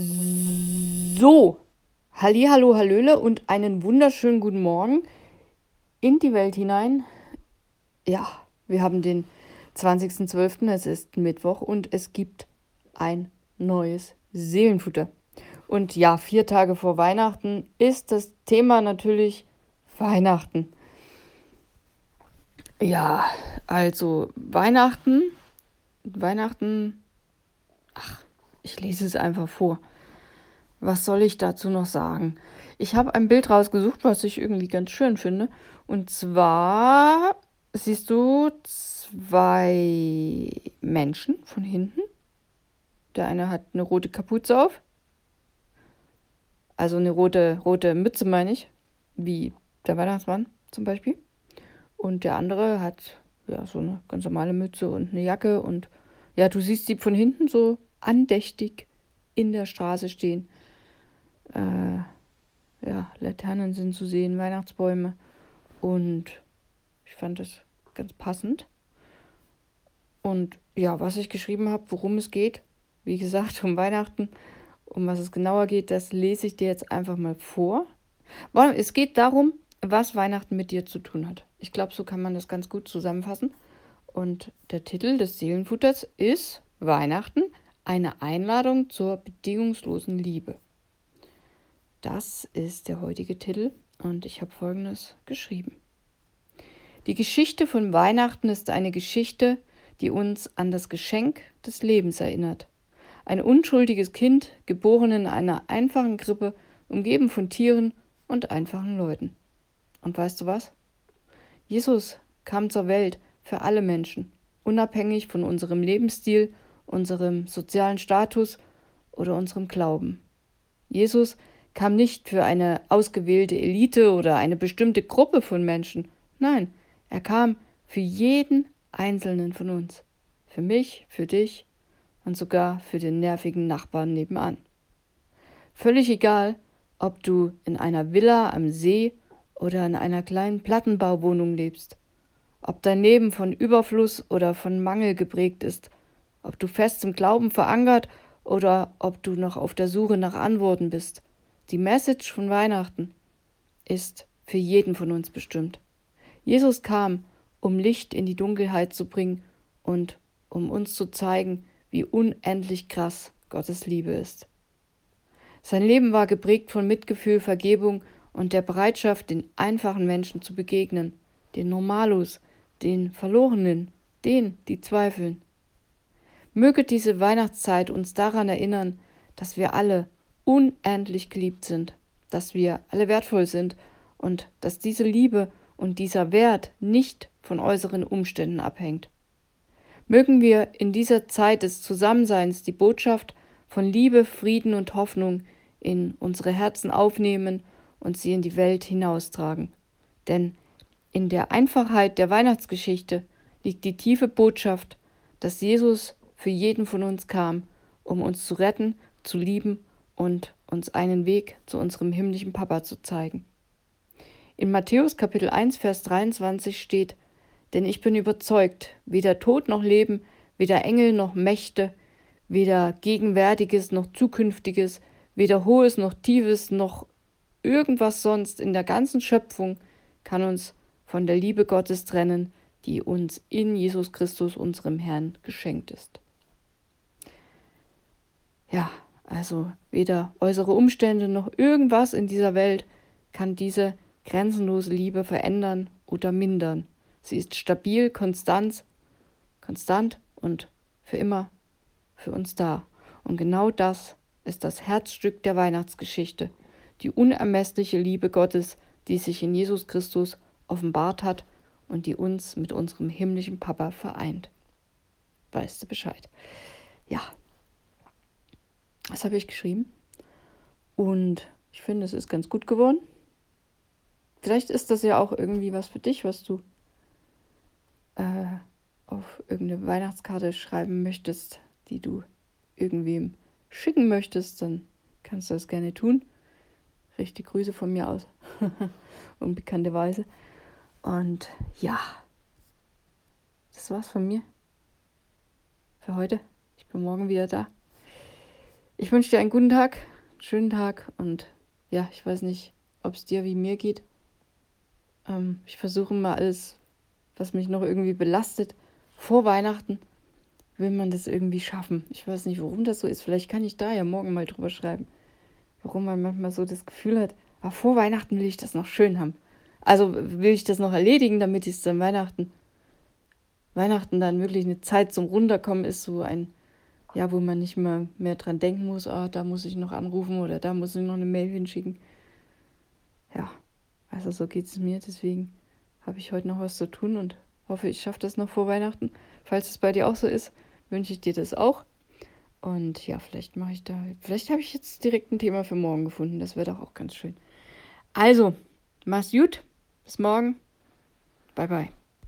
So, Hallo, Hallöle und einen wunderschönen guten Morgen in die Welt hinein. Ja, wir haben den 20.12., es ist Mittwoch und es gibt ein neues Seelenfutter. Und ja, vier Tage vor Weihnachten ist das Thema natürlich Weihnachten. Ja, also Weihnachten, Weihnachten, ach, ich lese es einfach vor. Was soll ich dazu noch sagen? Ich habe ein Bild rausgesucht, was ich irgendwie ganz schön finde. Und zwar siehst du zwei Menschen von hinten. Der eine hat eine rote Kapuze auf. Also eine rote, rote Mütze, meine ich. Wie der Weihnachtsmann zum Beispiel. Und der andere hat ja so eine ganz normale Mütze und eine Jacke. Und ja, du siehst sie von hinten so andächtig in der Straße stehen. Äh, ja, Laternen sind zu sehen, Weihnachtsbäume. Und ich fand das ganz passend. Und ja, was ich geschrieben habe, worum es geht, wie gesagt, um Weihnachten, um was es genauer geht, das lese ich dir jetzt einfach mal vor. Es geht darum, was Weihnachten mit dir zu tun hat. Ich glaube, so kann man das ganz gut zusammenfassen. Und der Titel des Seelenfutters ist Weihnachten, eine Einladung zur bedingungslosen Liebe. Das ist der heutige Titel und ich habe folgendes geschrieben. Die Geschichte von Weihnachten ist eine Geschichte, die uns an das Geschenk des Lebens erinnert. Ein unschuldiges Kind, geboren in einer einfachen Krippe, umgeben von Tieren und einfachen Leuten. Und weißt du was? Jesus kam zur Welt für alle Menschen, unabhängig von unserem Lebensstil unserem sozialen Status oder unserem Glauben. Jesus kam nicht für eine ausgewählte Elite oder eine bestimmte Gruppe von Menschen. Nein, er kam für jeden einzelnen von uns. Für mich, für dich und sogar für den nervigen Nachbarn nebenan. Völlig egal, ob du in einer Villa am See oder in einer kleinen Plattenbauwohnung lebst, ob dein Leben von Überfluss oder von Mangel geprägt ist ob du fest im Glauben verankert oder ob du noch auf der Suche nach Antworten bist. Die Message von Weihnachten ist für jeden von uns bestimmt. Jesus kam, um Licht in die Dunkelheit zu bringen und um uns zu zeigen, wie unendlich krass Gottes Liebe ist. Sein Leben war geprägt von Mitgefühl, Vergebung und der Bereitschaft, den einfachen Menschen zu begegnen, den Normalos, den Verlorenen, denen, die zweifeln. Möge diese Weihnachtszeit uns daran erinnern, dass wir alle unendlich geliebt sind, dass wir alle wertvoll sind und dass diese Liebe und dieser Wert nicht von äußeren Umständen abhängt. Mögen wir in dieser Zeit des Zusammenseins die Botschaft von Liebe, Frieden und Hoffnung in unsere Herzen aufnehmen und sie in die Welt hinaustragen. Denn in der Einfachheit der Weihnachtsgeschichte liegt die tiefe Botschaft, dass Jesus für jeden von uns kam, um uns zu retten, zu lieben und uns einen Weg zu unserem himmlischen Papa zu zeigen. In Matthäus Kapitel 1, Vers 23 steht, denn ich bin überzeugt, weder Tod noch Leben, weder Engel noch Mächte, weder Gegenwärtiges noch Zukünftiges, weder Hohes noch Tiefes noch irgendwas sonst in der ganzen Schöpfung kann uns von der Liebe Gottes trennen, die uns in Jesus Christus, unserem Herrn, geschenkt ist. Ja, also weder äußere Umstände noch irgendwas in dieser Welt kann diese grenzenlose Liebe verändern oder mindern. Sie ist stabil, konstant, konstant und für immer für uns da. Und genau das ist das Herzstück der Weihnachtsgeschichte, die unermessliche Liebe Gottes, die sich in Jesus Christus offenbart hat und die uns mit unserem himmlischen Papa vereint. Weißt du Bescheid? Ja, das habe ich geschrieben. Und ich finde, es ist ganz gut geworden. Vielleicht ist das ja auch irgendwie was für dich, was du äh, auf irgendeine Weihnachtskarte schreiben möchtest, die du irgendwem schicken möchtest, dann kannst du das gerne tun. Richte Grüße von mir aus. Unbekannterweise. Und ja, das war's von mir für heute. Ich bin morgen wieder da. Ich wünsche dir einen guten Tag, schönen Tag und ja, ich weiß nicht, ob es dir wie mir geht. Ähm, ich versuche mal alles, was mich noch irgendwie belastet, vor Weihnachten will man das irgendwie schaffen. Ich weiß nicht, warum das so ist. Vielleicht kann ich da ja morgen mal drüber schreiben. Warum man manchmal so das Gefühl hat, aber vor Weihnachten will ich das noch schön haben. Also will ich das noch erledigen, damit ich es dann Weihnachten, Weihnachten dann wirklich eine Zeit zum Runterkommen ist, so ein, ja, wo man nicht mehr mehr dran denken muss, ah, da muss ich noch anrufen oder da muss ich noch eine Mail hinschicken. Ja, also so geht es mir. Deswegen habe ich heute noch was zu tun und hoffe, ich schaffe das noch vor Weihnachten. Falls es bei dir auch so ist, wünsche ich dir das auch. Und ja, vielleicht mache ich da, vielleicht habe ich jetzt direkt ein Thema für morgen gefunden. Das wäre doch auch ganz schön. Also, mach's gut. Bis morgen. Bye, bye.